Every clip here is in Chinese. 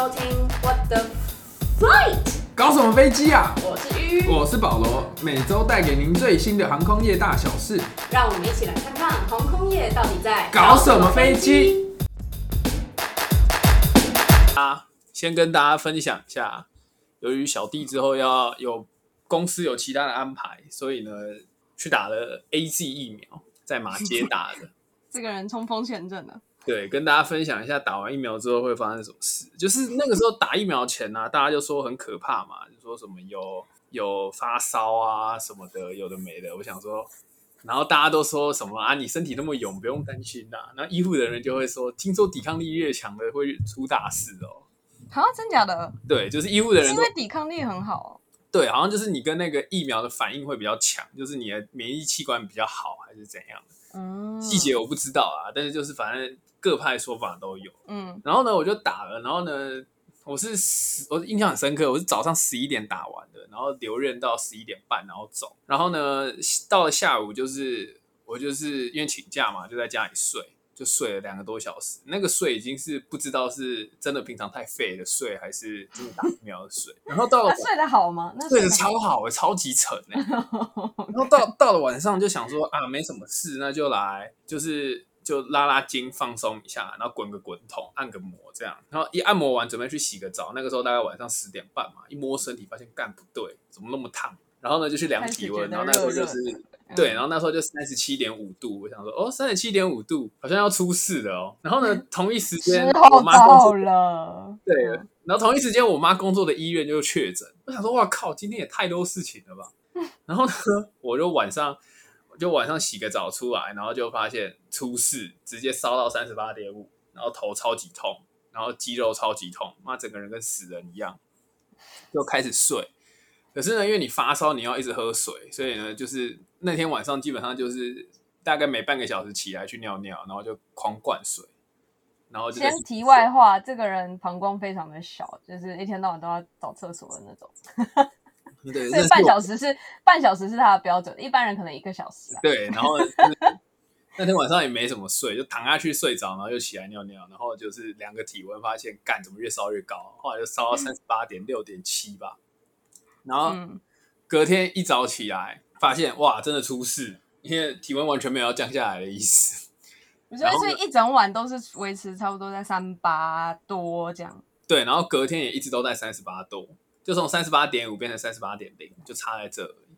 收听 What the Flight，搞什么飞机啊？我是鱼，我是保罗，每周带给您最新的航空业大小事。让我们一起来看看航空业到底在搞什么飞机？啊，先跟大家分享一下，由于小弟之后要有公司有其他的安排，所以呢，去打了 A Z 疫苗，在马街打的。这个人冲锋陷阵了。对，跟大家分享一下打完疫苗之后会发生什么事。就是那个时候打疫苗前呢、大家就说很可怕嘛，就说什么有有发烧啊什么的，有的没的。我想说，然后大家都说什么啊，你身体那么勇，不用担心呐、那医护的人就会说，听说抵抗力越强的会出大事哦。啊，真假的？对，就是医护的人因为抵抗力很好。对，好像就是你跟那个疫苗的反应会比较强，就是你的免疫器官比较好，还是怎样的？嗯，细节我不知道啊，但是就是反正各派说法都有。嗯，然后呢，我就打了，然后呢，我是十，我印象很深刻，我是早上十一点打完的，然后留任到十一点半，然后走。然后呢，到了下午就是我就是因为请假嘛，就在家里睡，就睡了两个多小时。那个睡已经是不知道是真的平常太废的睡，还是真的打疫苗的睡。然后到了那睡得好吗？那睡得得超好欸超级沉哎、然后到到了晚上就想说啊，没什么事，那就来就是就拉拉筋放松一下，然后滚个滚筒，按个摩这样。然后一按摩完，准备去洗个澡。那个时候大概晚上十点半嘛，一摸身体发现干不对，怎么那么烫？然后呢就去量体温，然后那时候就是对，嗯然后那时候就三十七点五度，我想说哦，三十七点五度好像要出事了哦。然后呢，同一时间我妈工作到了。对嗯，然后同一时间，我妈工作的医院就确诊。我想说，哇靠，今天也太多事情了吧。然后呢，我就晚上，我就晚上洗个澡出来，然后就发现出事，直接烧到三十八点五，然后头超级痛，然后肌肉超级痛，妈整个人跟死人一样，就开始睡。可是呢，因为你发烧，你要一直喝水，所以呢，就是那天晚上基本上就是大概每半个小时起来去尿尿，然后就狂灌水，然后先题外话，这个人膀胱非常的小，就是一天到晚都要找厕所的那种，对，所以半小时是半小时是他的标准，一般人可能一个小时啊。对，然后就是 那天晚上也没怎么睡，就躺下去睡着，然后又起来尿尿，然后就是量个体温，发现干怎么越烧越高，后来就烧到三十八点六点七吧，然后嗯，隔天一早起来，发现哇，真的出事，因为体温完全没有要降下来的意思。所以是一整晚都是维持差不多在三八多这样。对，然后隔天也一直都在三十八度，就从三十八点五变成三十八点零，就差在这而已。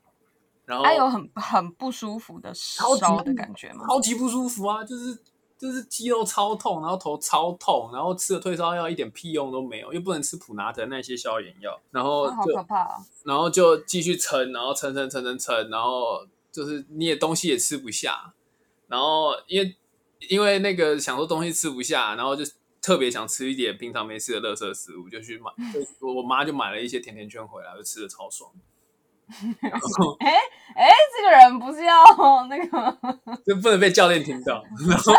然后还有很很不舒服的烧的感觉吗？超级不舒服啊，就是就是肌肉超痛，然后头超痛，然后吃了退烧药一点屁用都没有，又不能吃普拿疼那些消炎药，然后啊好就、可怕啊！然后就继续撑，然后撑撑撑撑撑，然后就是你也东西也吃不下，然后因为因为那个想说东西吃不下，然后就特别想吃一点平常没吃的垃圾食物，就去买，我我妈就买了一些甜甜圈回来，就吃的超爽。哎哎，这个人不是要那个？就不能被教练听到。然后，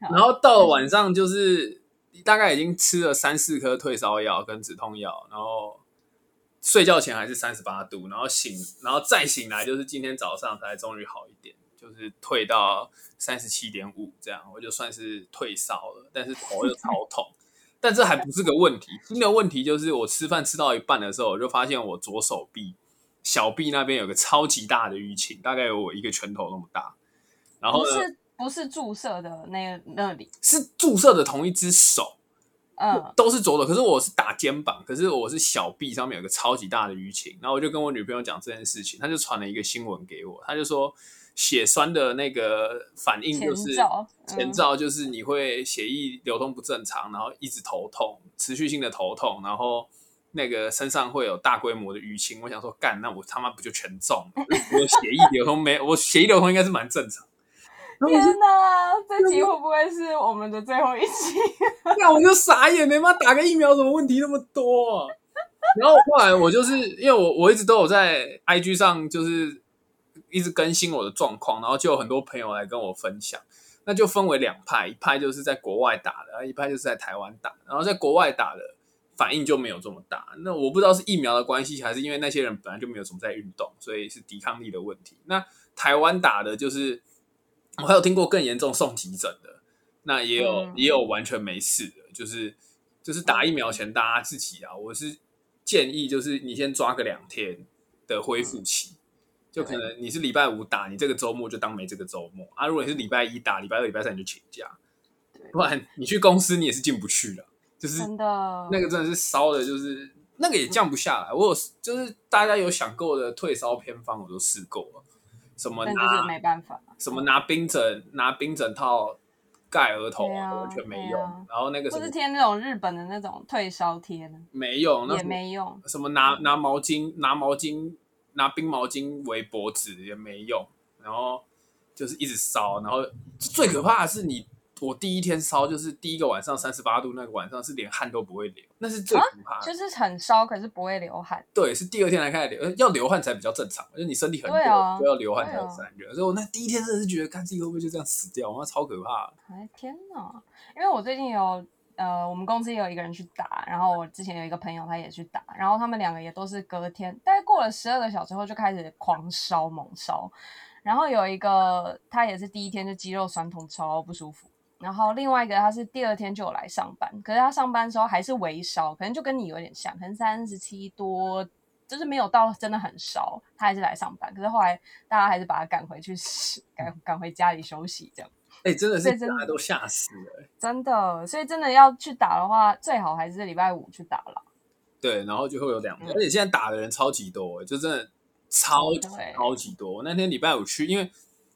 然后到了晚上，就是大概已经吃了三四颗退烧药跟止痛药，然后睡觉前还是三十八度，然后醒，然后再醒来就是今天早上才终于好一点，就是退到三十七点五这样，我就算是退烧了，但是头又超痛。但这还不是个问题，新的问题就是我吃饭吃到一半的时候，我就发现我左手臂小臂那边有个超级大的淤青，大概有我一个拳头那么大。然后不呢，是不是注射的那那里？是注射的同一只手，嗯，都是左手，可是我是打肩膀，可是我是小臂上面有个超级大的淤青。然后我就跟我女朋友讲这件事情，她就传了一个新闻给我，她就说血栓的那个反应就是前兆就是你会血液流通不正常，然后一直头痛，持续性的头痛，然后那个身上会有大规模的淤青。我想说，干，那我他妈不就全中了？我血液流通没，我血液流通应该是蛮正常。然后我就天哪，这集会不会是我们的最后一集？那我就傻眼了，妈打个疫苗怎么问题那么多、啊？然后后来我就是因为我我一直都有在 IG 上就是一直更新我的状况，然后就有很多朋友来跟我分享，那就分为两派，一派就是在国外打的，一派就是在台湾打，然后在国外打的反应就没有这么大。那我不知道是疫苗的关系，还是因为那些人本来就没有什么在运动，所以是抵抗力的问题。那台湾打的就是我还有听过更严重送急诊的，那也有、嗯也有完全没事的，就是就是打疫苗前大家自己啊，我是建议就是你先抓个两天的恢复期，就可能你是礼拜五打，你这个周末就当没这个周末啊。如果你是礼拜一打，礼拜二、礼拜三你就请假，不然你去公司你也是进不去的。就是真的那个真的是烧的，就是那个也降不下来。我有就是大家有想过的退烧偏方，我都试过了，什么拿没办法。什么拿冰枕拿冰枕套盖额头，对啊完全没用。啊然后那个什么或是贴那种日本的那种退烧贴呢，没用，那也没用。什么拿拿毛巾拿毛巾拿冰毛巾围脖子也没用，然后就是一直烧，然后最可怕的是你。我第一天烧就是第一个晚上三十八度，那个晚上是连汗都不会流，那是最可怕的。就是很烧，可是不会流汗。对，是第二天才开始流，呃要流汗才比较正常，就是你身体很热、就要流汗才有散热。所以我那第一天真的是觉得，看自己会不会就这样死掉，那超可怕的。哎天哪！因为我最近有呃，我们公司也有一个人去打，然后我之前有一个朋友他也去打，然后他们两个也都是隔天，大概过了十二个小时后就开始狂烧猛烧，然后有一个他也是第一天就肌肉酸痛超不舒服。然后另外一个他是第二天就有来上班，可是他上班的时候还是微烧，可能就跟你有点像，可能三十七多，就是没有到真的很烧，他还是来上班。可是后来大家还是把他赶回去，赶赶回家里休息这样。哎、真的是真的大家都吓死了、欸真的，所以真的要去打的话，最好还是礼拜五去打了。对，然后就会有两天，嗯而且现在打的人超级多、欸，就真的超级超级多。我那天礼拜五去，因为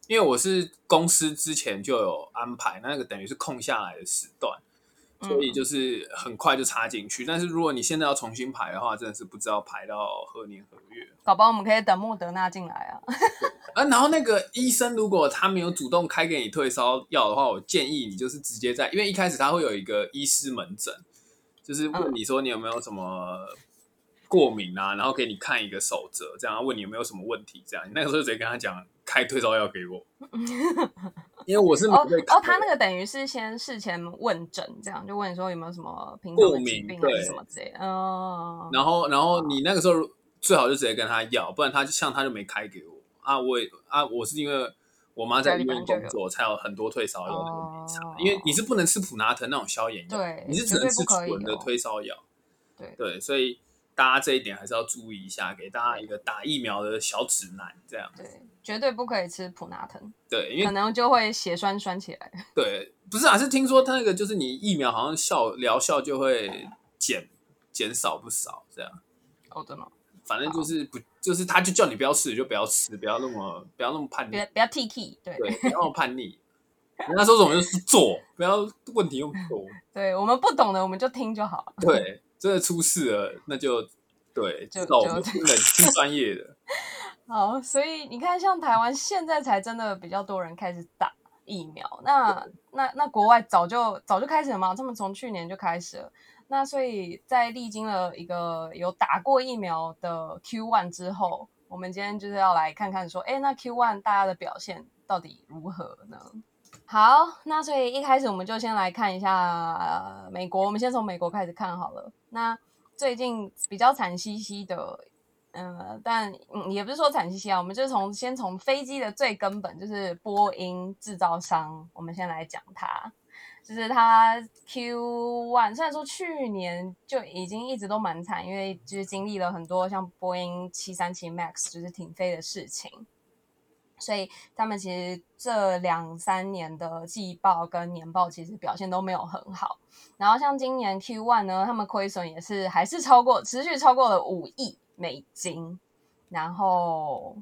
因为我是公司之前就有安排，那个等于是空下来的时段，所嗯以就是很快就插进去。但是如果你现在要重新排的话，真的是不知道排到何年何月。搞不好我们可以等莫德纳进来啊。啊，然后那个医生如果他没有主动开给你退烧药的话，我建议你就是直接在，因为一开始他会有一个医师门诊，就是嗯问你说你有没有什么过敏啊，然后给你看一个守则，这样问你有没有什么问题，这样你那个时候直接跟他讲开退烧药给我，因为我是没哦有被哦，他那个等于是先事前问诊，这样就问你说有没有什么平过敏对病什么之类的。嗯，然后然后你那个时候最好就直接跟他要，不然他就像他就没开给我啊，我也啊我是因为。我妈在医院工作，才有很多退烧药，那个没差。因为你是不能吃普拿疼那种消炎药，对你是只能吃纯的哦退烧药。对对，所以大家这一点还是要注意一下，给大家一个打疫苗的小指南，这样。对，绝对不可以吃普拿疼，对，因为可能就会血栓栓起来。对，不是啊，是听说他那个就是你疫苗好像效疗效就会减减少不少，这样。哦，真的哦，反正就是不，就是他就叫你不要吃，你就不要吃，不要那么不要那么叛逆不要，不要 T K，对对，不要那么叛逆。人家说什么就是做，不要问题用多。对，我们不懂的我们就听就好了。对，真的出事了，那就对，就至少我们就听人听专业的。好，所以你看，像台湾现在才真的比较多人开始打疫苗，那那那国外早就早就开始了嘛，他们从去年就开始了。那所以在历经了一个有打过疫苗的 Q one 之后，我们今天就是要来看看说，哎，那 Q one 大家的表现到底如何呢？好，那所以一开始我们就先来看一下、呃、美国，我们先从美国开始看好了。那最近比较惨兮兮的，呃，但也不是说惨兮兮啊，我们就从先从飞机的最根本，就是波音制造商，我们先来讲它。就是它 Q one，虽然说去年就已经一直都蛮惨，因为就是经历了很多像波音七三七 MAX 就是停飞的事情，所以他们其实这两三年的季报跟年报其实表现都没有很好。然后像今年 Q one 呢，他们亏损也是还是超过持续超过了五亿美金，然后。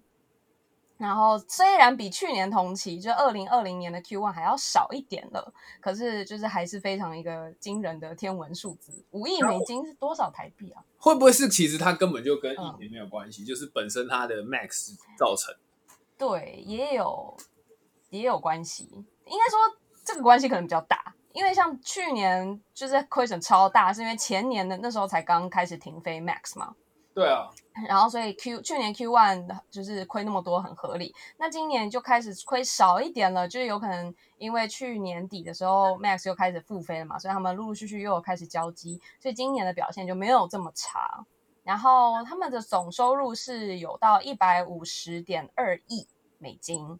然后虽然比去年同期，就二零二零年的 Q one 还要少一点了，可是就是还是非常一个惊人的天文数字，五亿美金是多少台币啊？会不会是其实它根本就跟疫嗯情没有关系，就是本身它的 Max 造成？对，也有也有关系，应该说这个关系可能比较大，因为像去年就是亏损超大，是因为前年的那时候才刚开始停飞 Max 嘛，对啊，然后所以 Q 去年 Q one 就是亏那么多很合理，那今年就开始亏少一点了，就是有可能因为去年底的时候 Max 又开始复飞了嘛，所以他们陆陆续续又有开始交机，所以今年的表现就没有这么差。然后他们的总收入是有到一百五十点二亿美金，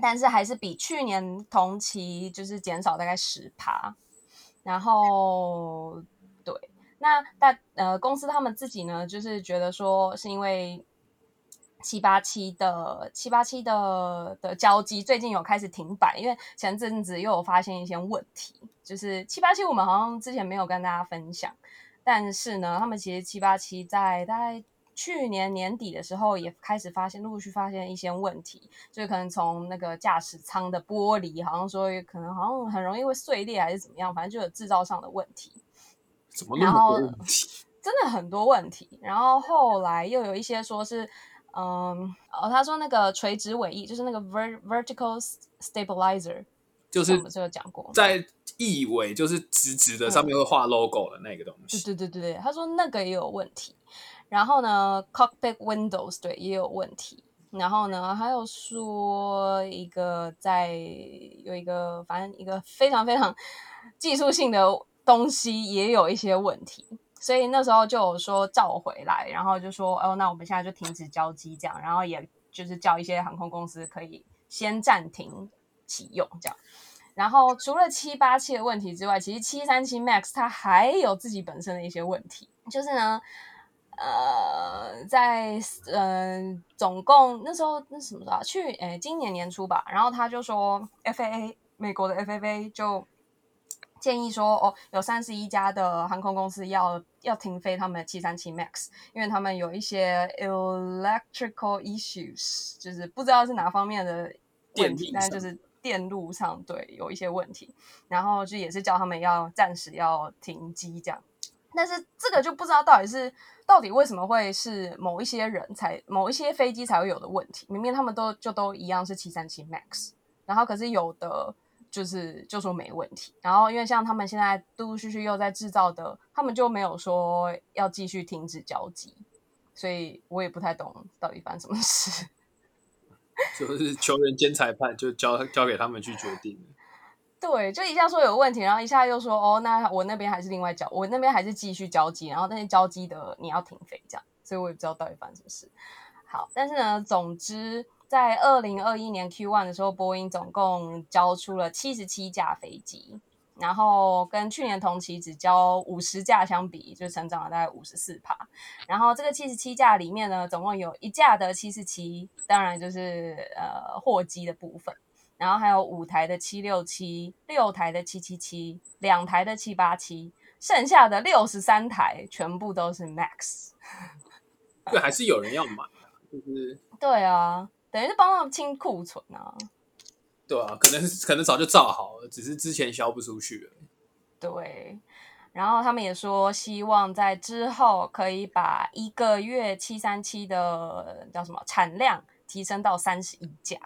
但是还是比去年同期就是减少大概十趴。然后对，那大呃公司他们自己呢，就是觉得说是因为七八七的七八七的的交机最近有开始停摆，因为前阵子又有发现一些问题，就是七八七我们好像之前没有跟大家分享，但是呢，他们其实七八七在大概去年年底的时候也开始发现，陆续发现一些问题，就是可能从那个驾驶舱的玻璃，好像说可能好像很容易会碎裂还是怎么样，反正就有制造上的问题。怎么那么多问题？真的很多问题。然后后来又有一些说是，嗯，哦，他说那个垂直尾翼，就是那个 ver vertical stabilizer，就是我们是有讲过，在翼尾就是直直的，上面会画 logo 的那个东西。对对对对，他说那个也有问题。然后呢，cockpit windows 对也有问题。然后呢，还有说一个在有一个反正一个非常非常技术性的东西也有一些问题，所以那时候就有说召回来，然后就说哦，那我们现在就停止交机这样，然后也就是叫一些航空公司可以先暂停启用这样。然后除了七八七的问题之外，其实七三七 MAX 它还有自己本身的一些问题，就是呢，呃，在嗯、呃，总共那时候那什么时候啊？去诶，今年年初吧。然后他就说，FAA 美国的 FAA 就建议说，哦，有三十一家的航空公司要要停飞他们的七三七 MAX，因为他们有一些 electrical issues，就是不知道是哪方面的问题但是就是电路上对有一些问题，然后就也是叫他们要暂时要停机这样。但是这个就不知道到底是到底为什么会是某一些人才某一些飞机才会有的问题，明明他们都就都一样是七三七 MAX，然后可是有的就是就说没问题，然后因为像他们现在陆陆续续又在制造的，他们就没有说要继续停止交机，所以我也不太懂到底发生什么事。就是球员兼裁判就交交给他们去决定。对，就一下说有问题，然后一下又说哦，那我那边还是另外交，我那边还是继续交机，然后但是交机的你要停飞这样，所以我也不知道到底发生什么事。好，但是呢，总之在二零二一年 Q one 的时候，波音总共交出了七十七架飞机，然后跟去年同期只交五十架相比，就成长了大概五十四趴。然后这个七十七架里面呢，总共有一架的七四七，当然就是呃货机的部分。然后还有五台的七六七，六台的七七七，两台的七八七，剩下的六十三台全部都是 Max。对，还是有人要买啊，就是对啊，等于是帮他们清库存啊。对啊，可能可能早就造好了，只是之前销不出去了。对，然后他们也说希望在之后可以把一个月七三七的叫什么产量提升到三十一架，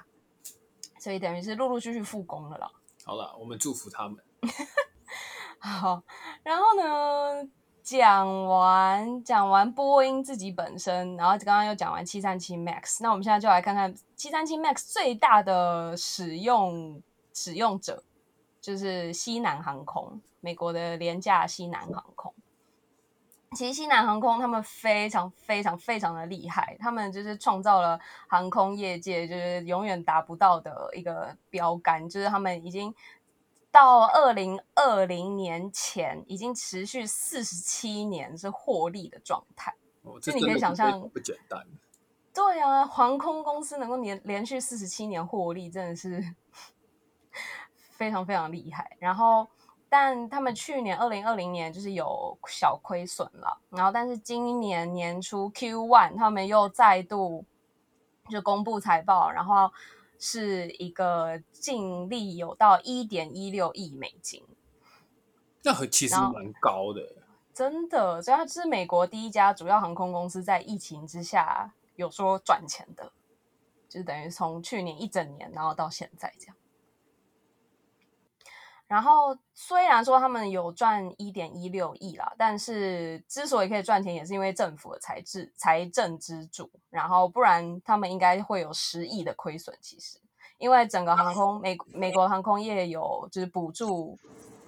所以等于是陆陆续续复工了啦。好了，我们祝福他们。好，然后呢，讲完讲完波音自己本身，然后刚刚又讲完七三七 MAX，那我们现在就来看看七三七 MAX 最大的使用使用者，就是西南航空，美国的廉价西南航空。其实西南航空他们非常非常非常的厉害，他们就是创造了航空业界就是永远达不到的一个标杆，就是他们已经到二零二零年前已经持续四十七年是获利的状态。哦，这就你可以想象不简单。对啊，航空公司能够连连续四十七年获利，真的是 非常非常厉害。然后，但他们去年二零二零年就是有小亏损了，然后但是今年年初 Q one 他们又再度就公布财报，然后是一个净利有到一点一六亿美金。那很其实蛮高的，真的，所以它是美国第一家主要航空公司在疫情之下有说赚钱的，就是等于从去年一整年，然后到现在这样。然后虽然说他们有赚一点一六亿啦，但是之所以可以赚钱，也是因为政府的财制财政支柱，然后不然他们应该会有十亿的亏损。其实，因为整个航空美美国航空业有就是补助，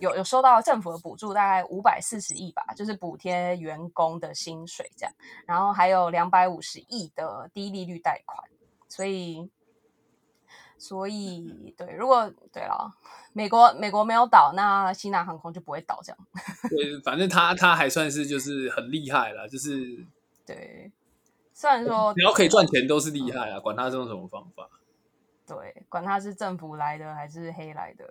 有有收到政府的补助，大概五百四十亿吧，就是补贴员工的薪水这样，然后还有两百五十亿的低利率贷款，所以所以对，如果对了，美国美国没有倒，那西南航空就不会倒，这样 对，反正他他还算是就是很厉害了，就是对。虽然说只要可以赚钱都是厉害啊，管他是用什么方法。对，管他是政府来的还是黑来的，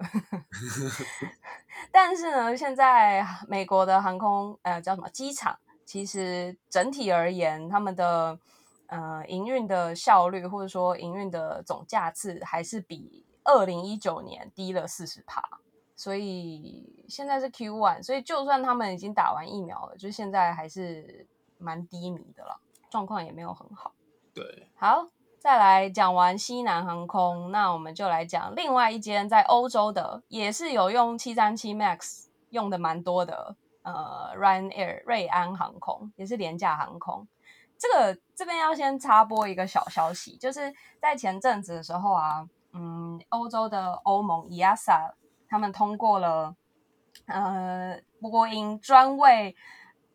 但是呢，现在美国的航空呃叫什么机场，其实整体而言，他们的呃营运的效率或者说营运的总价次还是比二零一九年低了四十趴，所以现在是 Q one，所以就算他们已经打完疫苗了，就现在还是蛮低迷的了，状况也没有很好。对，好。再来讲完西南航空，那我们就来讲另外一间在欧洲的，也是有用七三七 MAX 用的蛮多的，呃，Ryanair 瑞安航空也是廉价航空。这个这边要先插播一个小消息，就是在前阵子的时候啊，嗯，欧洲的欧盟 EASA 他们通过了，呃，波音专为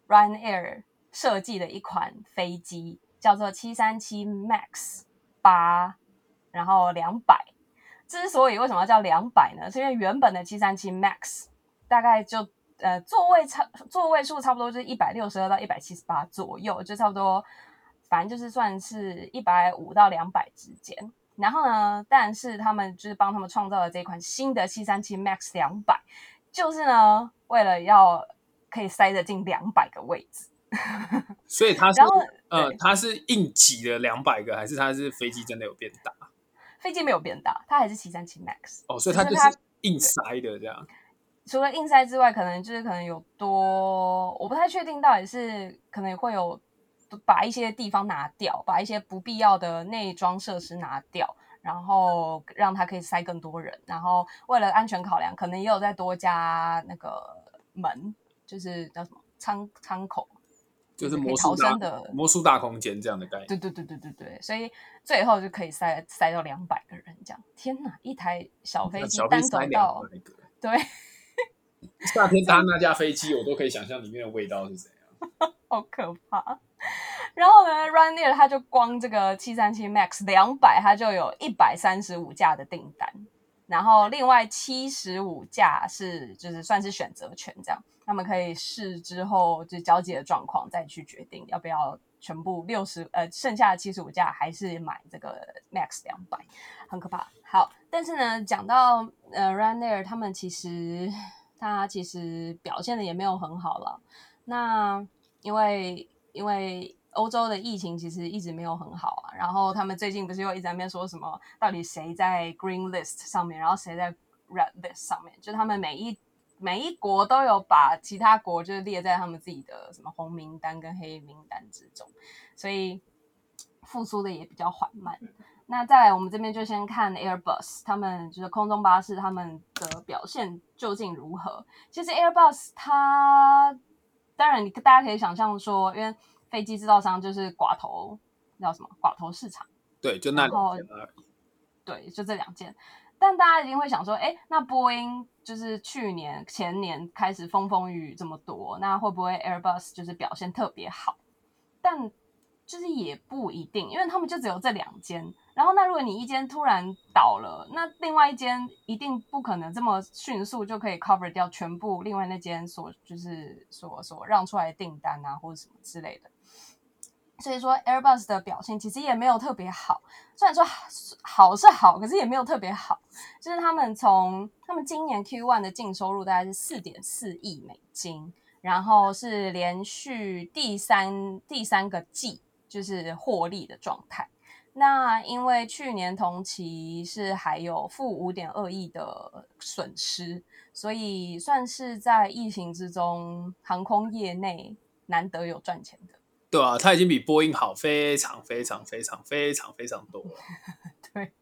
Ryanair 设计的一款飞机，叫做七三七 MAX。八，然后两百。之所以为什么要叫两百呢？是因为原本的七三七 MAX 大概就呃座位差座位数差不多就是一百六十二到一百七十八左右，就差不多，反正就是算是一百五到两百之间。然后呢，但是他们就是帮他们创造了这款新的七三七 MAX 两百，就是呢为了要可以塞得进两百个位置。所以它是呃，它是硬挤了两百个，还是它是飞机真的有变大？飞机没有变大，它还是七三七 MAX 哦，所以它就是硬塞的这样。除了硬塞之外，可能就是可能有多，我不太确定到底是可能会有把一些地方拿掉，把一些不必要的内装设施拿掉，然后让它可以塞更多人。然后为了安全考量，可能也有再多加那个门，就是叫什么仓仓口。就是魔术大的魔术大空间这样的概念，对对对对对对，所以最后就可以塞塞到两百个人这样。天哪，一台小飞机单走到，对，夏天搭那架飞机，我都可以想象里面的味道是怎样，好可怕。然后呢，Ryanair 它就光这个七三七 MAX 两百，它就有一百三十五架的订单。然后另外七十五架是就是算是选择权这样，他们可以试之后就交接的状况再去决定要不要全部六十呃剩下的七十五架还是买这个 Max 两百，很可怕。好，但是呢讲到呃 Ryanair 他们其实他其实表现的也没有很好了，那因为因为。欧洲的疫情其实一直没有很好啊，然后他们最近不是又一直在那边说什么，到底谁在 Green List 上面，然后谁在 Red List 上面？就他们每一每一国都有把其他国就是列在他们自己的什么红名单跟黑名单之中，所以复苏的也比较缓慢。那再来，我们这边就先看 Airbus，他们就是空中巴士，他们的表现究竟如何？其实 Airbus 它当然你大家可以想象说，因为飞机制造商就是寡头，叫什么寡头市场？对，就那两件对，就这两件。但大家一定会想说，哎，那波音就是去年、前年开始风风雨雨这么多，那会不会 Airbus 就是表现特别好？但就是也不一定，因为他们就只有这两间。然后，那如果你一间突然倒了，那另外一间一定不可能这么迅速就可以 cover 掉全部另外那间所就是所所让出来的订单啊，或者什么之类的。所以说，Airbus 的表现其实也没有特别好。虽然说好是好，可是也没有特别好。就是他们从他们今年 Q one 的净收入大概是四点四亿美金，然后是连续第三第三个季就是获利的状态。那因为去年同期是还有负五点二亿的损失，所以算是在疫情之中航空业内难得有赚钱的。对啊，它已经比波音好非常非常非常非常非常多了。对，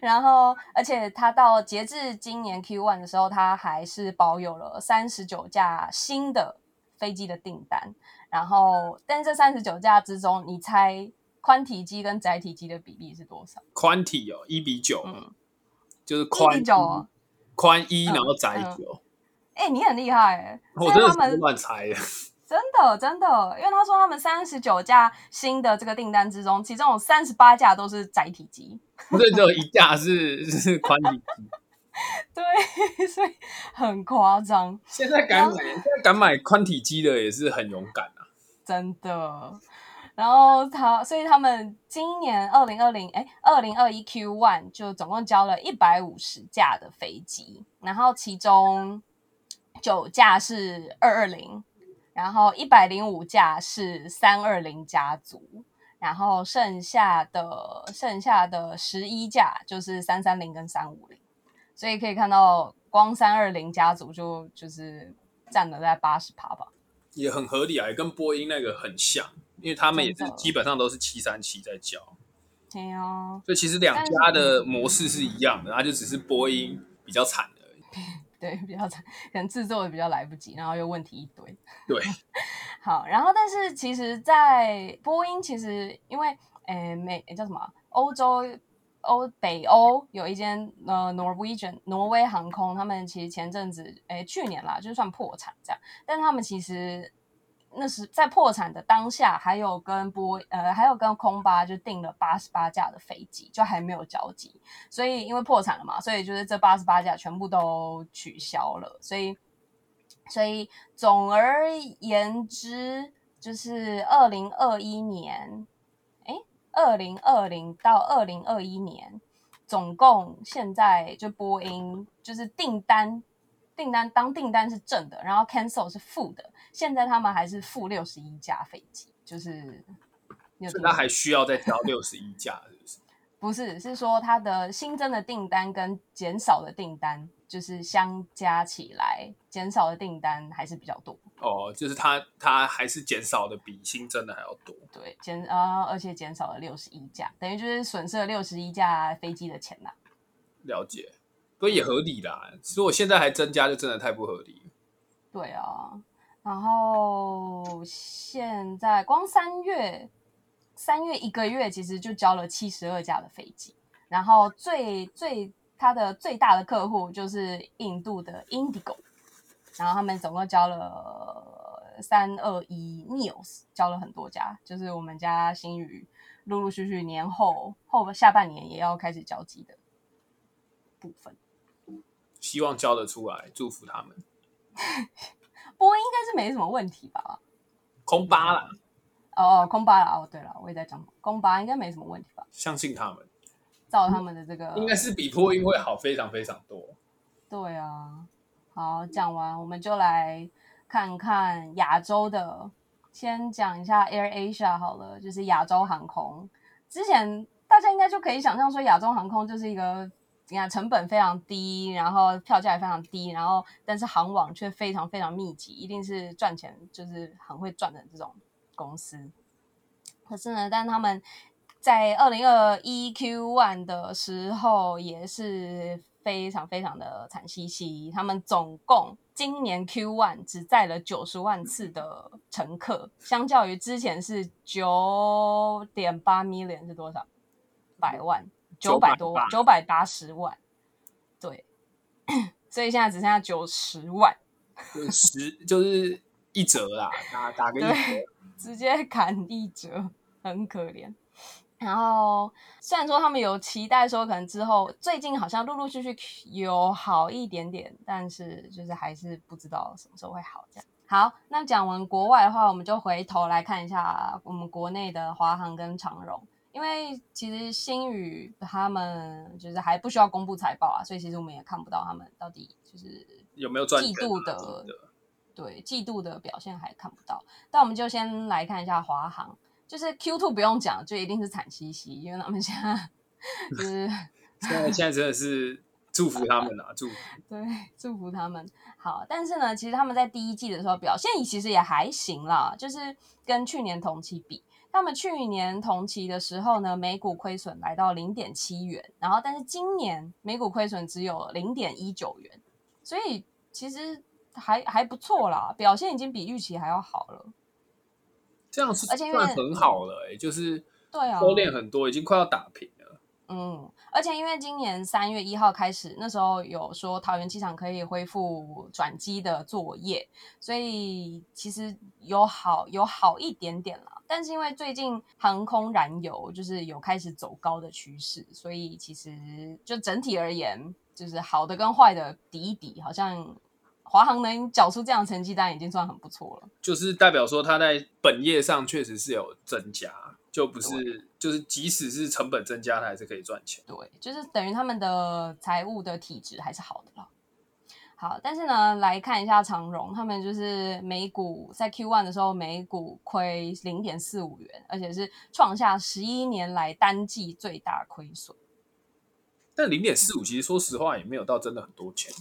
然后而且它到截至今年 Q one 的时候，它还是保有了三十九架新的飞机的订单。然后，但是这三十九架之中，你猜宽体机跟窄体机的比例是多少？宽体哦，一比九，嗯，就是宽比九，宽一，然后窄九。哎，你很厉害哎！我真的是乱猜的。真的真的，因为他说他们三十九架新的这个订单之中，其中有三十八架都是载体机。对，只有一架是 是宽体机。对，所以很夸张，现在敢买，现在敢买宽体机的也是很勇敢啊。真的。然后他，所以他们今年二零二零哎，二零二一 Q one 就总共交了一百五十架的飞机，然后其中九架是二二零，然后一百零五架是三二零家族，然后剩下的剩下的十一架就是三三零跟三五零，所以可以看到光三二零家族就就是占了在八十趴吧。也很合理啊，跟波音那个很像，因为他们也是基本上都是七三七在教，对哦，所以其实两家的模式是一样的，它就只是波音比较惨而已。对，比较惨，可能制作的比较来不及，然后又问题一堆。对，好，然后但是其实，在波音其实因为诶美诶叫什么啊欧洲欧北欧有一间呃 Norwegian 挪威航空，他们其实前阵子诶去年啦，就算破产这样，但是他们其实那时在破产的当下，还有跟波呃还有跟空巴就订了八十八架的飞机，就还没有交集，所以因为破产了嘛，所以就是这八十八架全部都取消了，所以所以总而言之，就是二零二一年，哎，二零二零到二零二一年，总共现在就波音就是订单订单当订单是正的，然后 cancel 是负的，现在他们还是负六十一架飞机，就是你有听过所以它还需要再调六十一架，是不是？不是，是说它的新增的订单跟减少的订单，就是相加起来，减少的订单还是比较多。哦，就是它它还是减少的比新增的还要多。对，减呃，而且减少了六十一架，等于就是损失了六十一架飞机的钱呐、了解，所以也合理啦。如果现在还增加，就真的太不合理。对啊，然后现在光三月，三月一个月其实就交了七十二架的飞机，然后最最它的最大的客户就是印度的 Indigo，然后他们总共交了三二一 Neos，交了很多家，就是我们家新宇陆陆续续年后后下半年也要开始交机的部分。希望交得出来，祝福他们。波音应该是没什么问题吧？空巴啦，哦哦，空巴啦，哦，对了，我也在讲空巴，应该没什么问题吧？相信他们，照他们的这个，应该是比波音会好非常非常多。对啊。好，讲完我们就来看看亚洲的，先讲一下 Air Asia 好了，就是亚洲航空。之前大家应该就可以想象说，亚洲航空就是一个你看成本非常低，然后票价也非常低，然后但是航网却非常非常密集，一定是赚钱就是很会赚的这种公司。可是呢，但他们在二零二一 Q one 的时候也是非常非常的惨兮兮，他们总共今年 Q one 只载了九十万次的乘客，相较于之前是九点八 million 是多少？百万，九百多万，九百八十万，对，所以现在只剩下九十万，就十就是一折啦，打打个一折。直接砍一折，很可怜。然后虽然说他们有期待说可能之后最近好像陆陆续续有好一点点，但是就是还是不知道什么时候会好这样。好，那讲完国外的话，我们就回头来看一下我们国内的华航跟长荣，因为其实新宇他们就是还不需要公布财报啊，所以其实我们也看不到他们到底就是有没有赚季度的对季度的表现还看不到，但我们就先来看一下华航，就是 Q two 不用讲，就一定是惨兮兮，因为他们现在 就是 现在现在真的是祝福他们啊，祝福。对祝福他们好，但是呢，其实他们在第一季的时候表现其实也还行啦，就是跟去年同期比。他们去年同期的时候呢，每股亏损来到零点七元，然后但是今年每股亏损只有零点一九元，所以其实还还不错啦，表现已经比预期还要好了。这样是而且因为算很好了、欸，就是对啊，收敛很多，已经快要打平了。嗯，而且因为今年三月一号开始，那时候有说桃园机场可以恢复转机的作业，所以其实有好有好一点点啦。但是因为最近航空燃油就是有开始走高的趋势，所以其实就整体而言，就是好的跟坏的抵一抵，好像华航能缴出这样的成绩单已经算很不错了。就是代表说它在本业上确实是有增加，就不是就是即使是成本增加，它还是可以赚钱。对，就是等于他们的财务的体质还是好的了。好，但是呢，来看一下长荣，他们就是每股在 Q one 的时候每股亏零点四五元，而且是创下十一年来单季最大亏损。但零点四五其实说实话也没有到真的很多钱，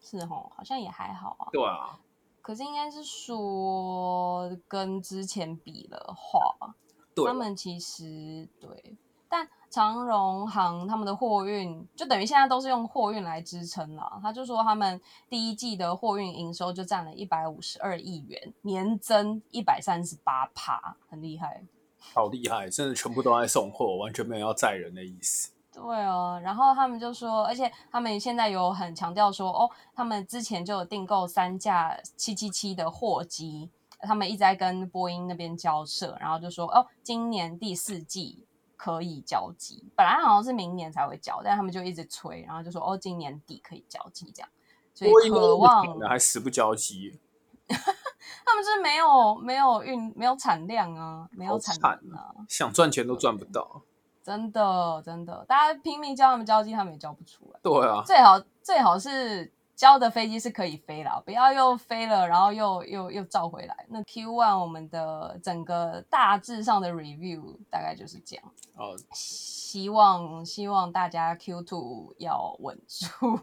是哦，好像也还好啊。对啊，可是应该是说跟之前比的话，对他们其实对，但长荣航他们的货运就等于现在都是用货运来支撑了。他就说他们第一季的货运营收就占了一百五十二亿元，年增一百三十八趴，很厉害。好厉害，真的全部都在送货，完全没有要载人的意思。对哦，然后他们就说，而且他们现在有很强调说，哦，他们之前就有订购三架七七七的货机，他们一直在跟波音那边交涉，然后就说，哦，今年第四季可以交集，本来好像是明年才会交，但他们就一直催，然后就说，哦，今年底可以交集这样，所以渴望还死不交集，他们是没有没有运没有产量啊，没有产惨能啊，想赚钱都赚不到。真的真的，大家拼命叫他们交际，他们也交不出来。对啊，最好最好是交的飞机是可以飞了，不要又飞了，然后又又又照回来。那 Q one 我们的整个大致上的 review 大概就是这样。哦，希望希望大家 Q two 要稳住。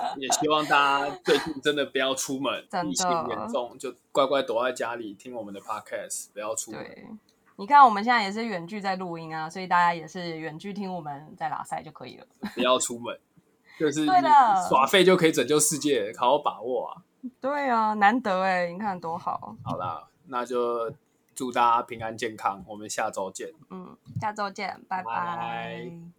也希望大家最近真的不要出门，真的疫情严重就乖乖躲在家里听我们的 podcast，不要出门。对，你看我们现在也是远距在录音啊，所以大家也是远距听我们在拉塞就可以了。不要出门，就是对的耍废就可以拯救世界，好好把握啊！对啊，难得哎，你看多好。好啦，那就祝大家平安健康，我们下周见。嗯，下周见，拜拜拜